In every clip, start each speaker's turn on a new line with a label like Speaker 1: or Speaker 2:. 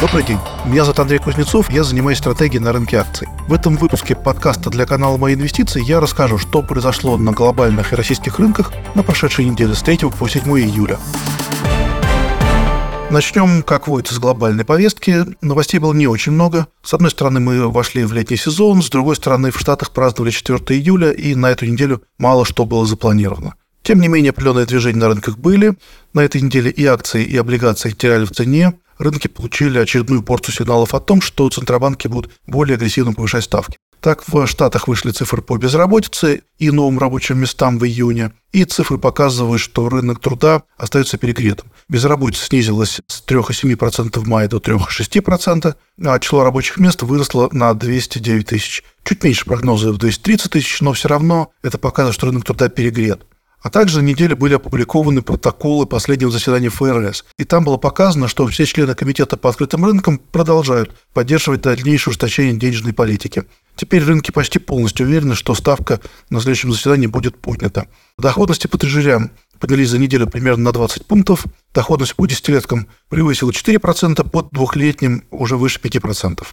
Speaker 1: Добрый день. Меня зовут Андрей Кузнецов, я занимаюсь стратегией на рынке акций. В этом выпуске подкаста для канала «Мои инвестиции» я расскажу, что произошло на глобальных и российских рынках на прошедшей неделе с 3 по 7 июля. Начнем, как водится, с глобальной повестки. Новостей было не очень много. С одной стороны, мы вошли в летний сезон, с другой стороны, в Штатах праздновали 4 июля, и на эту неделю мало что было запланировано. Тем не менее, определенные движения на рынках были. На этой неделе и акции, и облигации теряли в цене рынки получили очередную порцию сигналов о том, что центробанки будут более агрессивно повышать ставки. Так, в Штатах вышли цифры по безработице и новым рабочим местам в июне, и цифры показывают, что рынок труда остается перегретым. Безработица снизилась с 3,7% в мае до 3,6%, а число рабочих мест выросло на 209 тысяч. Чуть меньше прогноза в 230 тысяч, но все равно это показывает, что рынок труда перегрет. А также неделе были опубликованы протоколы последнего заседания ФРС. И там было показано, что все члены Комитета по открытым рынкам продолжают поддерживать дальнейшее ужесточение денежной политики. Теперь рынки почти полностью уверены, что ставка на следующем заседании будет поднята. Доходности по трежерям поднялись за неделю примерно на 20 пунктов. Доходность по десятилеткам превысила 4%, под двухлетним уже выше 5%.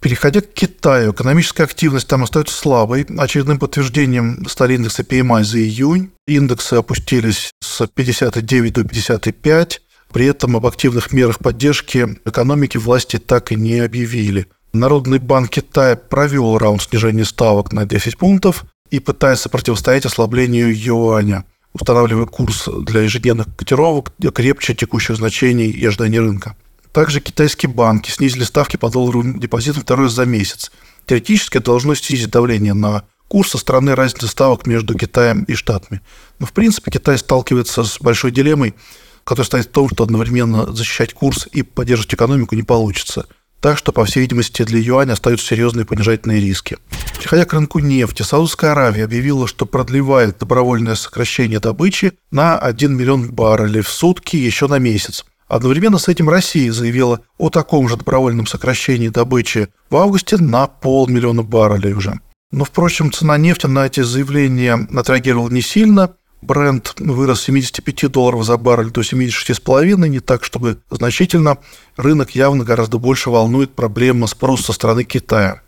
Speaker 1: Переходя к Китаю, экономическая активность там остается слабой. Очередным подтверждением стали индексы PMI за июнь. Индексы опустились с 59 до 55. При этом об активных мерах поддержки экономики власти так и не объявили. Народный банк Китая провел раунд снижения ставок на 10 пунктов и пытается противостоять ослаблению юаня, устанавливая курс для ежедневных котировок крепче текущих значений и ожиданий рынка. Также китайские банки снизили ставки по доллару депозитам второй за месяц. Теоретически это должно снизить давление на курс со стороны разницы ставок между Китаем и Штатами. Но, в принципе, Китай сталкивается с большой дилеммой, которая стоит в том, что одновременно защищать курс и поддерживать экономику не получится. Так что, по всей видимости, для юаня остаются серьезные понижательные риски. Переходя к рынку нефти, Саудовская Аравия объявила, что продлевает добровольное сокращение добычи на 1 миллион баррелей в сутки еще на месяц. Одновременно с этим Россия заявила о таком же добровольном сокращении добычи в августе на полмиллиона баррелей уже. Но, впрочем, цена нефти на эти заявления отреагировала не сильно. Бренд вырос с 75 долларов за баррель до 76,5, не так, чтобы значительно. Рынок явно гораздо больше волнует проблема спроса со стороны Китая.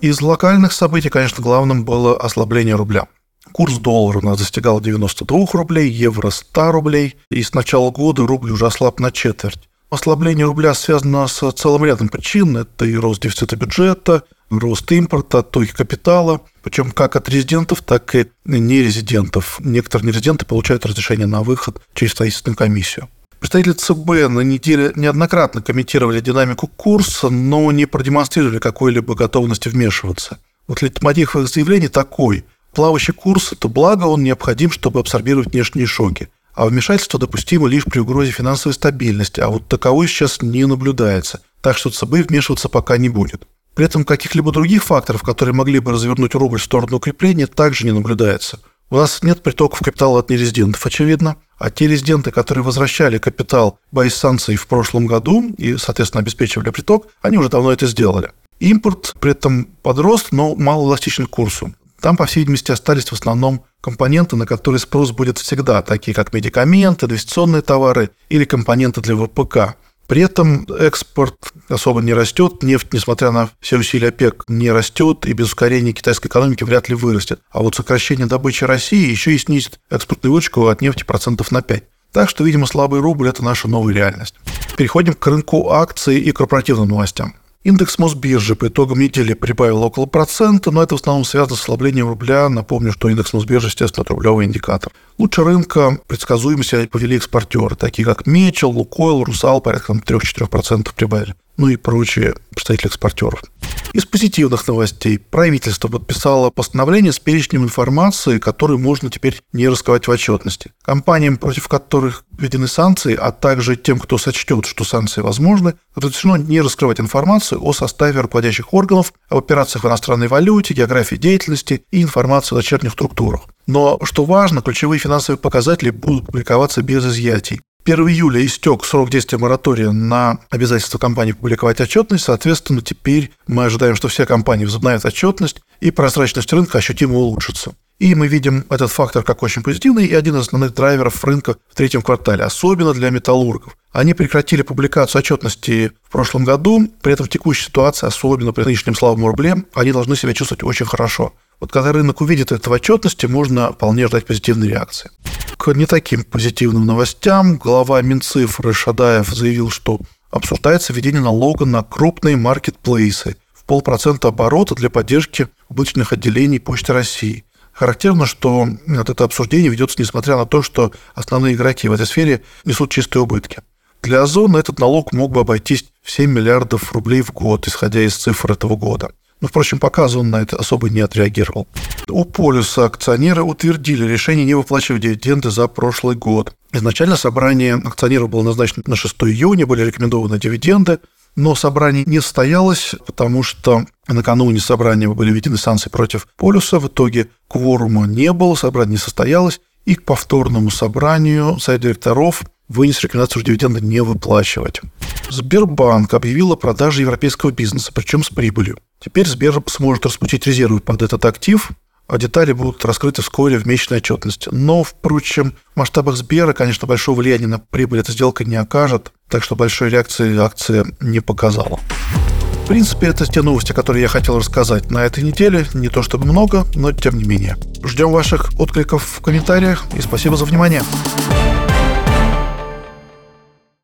Speaker 1: Из локальных событий, конечно, главным было ослабление рубля. Курс доллара у нас достигал 92 рублей, евро 100 рублей, и с начала года рубль уже ослаб на четверть. Ослабление рубля связано с целым рядом причин. Это и рост дефицита бюджета, рост импорта, оттоки капитала, причем как от резидентов, так и нерезидентов. Некоторые нерезиденты получают разрешение на выход через правительственную комиссию. Представители ЦБ на неделе неоднократно комментировали динамику курса, но не продемонстрировали какой-либо готовности вмешиваться. Вот лейтмотив их заявлений такой. Плавающий курс – это благо, он необходим, чтобы абсорбировать внешние шоки. А вмешательство допустимо лишь при угрозе финансовой стабильности, а вот таковой сейчас не наблюдается. Так что ЦБ вмешиваться пока не будет. При этом каких-либо других факторов, которые могли бы развернуть рубль в сторону укрепления, также не наблюдается. У нас нет притоков капитала от нерезидентов, очевидно, а те резиденты, которые возвращали капитал боясь санкций в прошлом году и, соответственно, обеспечивали приток, они уже давно это сделали. Импорт при этом подрос, но мало эластичен к курсу. Там, по всей видимости, остались в основном компоненты, на которые спрос будет всегда, такие как медикаменты, инвестиционные товары или компоненты для ВПК. При этом экспорт особо не растет, нефть, несмотря на все усилия ОПЕК, не растет, и без ускорения китайской экономики вряд ли вырастет. А вот сокращение добычи России еще и снизит экспортную выручку от нефти процентов на 5. Так что, видимо, слабый рубль – это наша новая реальность. Переходим к рынку акций и корпоративным новостям. Индекс Мосбиржи по итогам недели прибавил около процента, но это в основном связано с ослаблением рубля. Напомню, что индекс Мосбиржи, естественно, это рублевый индикатор. Лучше рынка предсказуемо себя повели экспортеры, такие как Мечел, Лукойл, Русал, порядка 3-4% прибавили. Ну и прочие представители экспортеров. Из позитивных новостей. Правительство подписало постановление с перечнем информации, которую можно теперь не раскрывать в отчетности. Компаниям, против которых введены санкции, а также тем, кто сочтет, что санкции возможны, разрешено не раскрывать информацию о составе руководящих органов, об операциях в иностранной валюте, географии деятельности и информации о дочерних структурах. Но, что важно, ключевые финансовые показатели будут публиковаться без изъятий. 1 июля истек срок действия моратория на обязательство компании публиковать отчетность. Соответственно, теперь мы ожидаем, что все компании возобновят отчетность, и прозрачность рынка ощутимо улучшится. И мы видим этот фактор как очень позитивный и один из основных драйверов рынка в третьем квартале, особенно для металлургов. Они прекратили публикацию отчетности в прошлом году, при этом в текущей ситуации, особенно при нынешнем слабом рубле, они должны себя чувствовать очень хорошо. Вот когда рынок увидит это в отчетности, можно вполне ждать позитивной реакции. К не таким позитивным новостям глава Минцифры Шадаев заявил, что обсуждается введение налога на крупные маркетплейсы в полпроцента оборота для поддержки убыточных отделений Почты России. Характерно, что вот это обсуждение ведется несмотря на то, что основные игроки в этой сфере несут чистые убытки. Для Озона этот налог мог бы обойтись в 7 миллиардов рублей в год, исходя из цифр этого года. Но, впрочем, пока Озон на это особо не отреагировал. У полюса акционеры утвердили решение не выплачивать дивиденды за прошлый год. Изначально собрание акционеров было назначено на 6 июня, были рекомендованы дивиденды, но собрание не состоялось, потому что накануне собрания были введены санкции против полюса. В итоге кворума не было, собрание не состоялось, и к повторному собранию Совет директоров вынес рекомендацию что дивиденды не выплачивать. Сбербанк объявил о продаже европейского бизнеса, причем с прибылью. Теперь Сбер сможет распустить резервы под этот актив, а детали будут раскрыты вскоре в месячной отчетности. Но, впрочем, в масштабах Сбера, конечно, большого влияния на прибыль эта сделка не окажет, так что большой реакции акция не показала. В принципе, это те новости, которые я хотел рассказать на этой неделе. Не то чтобы много, но тем не менее. Ждем ваших откликов в комментариях и спасибо за внимание.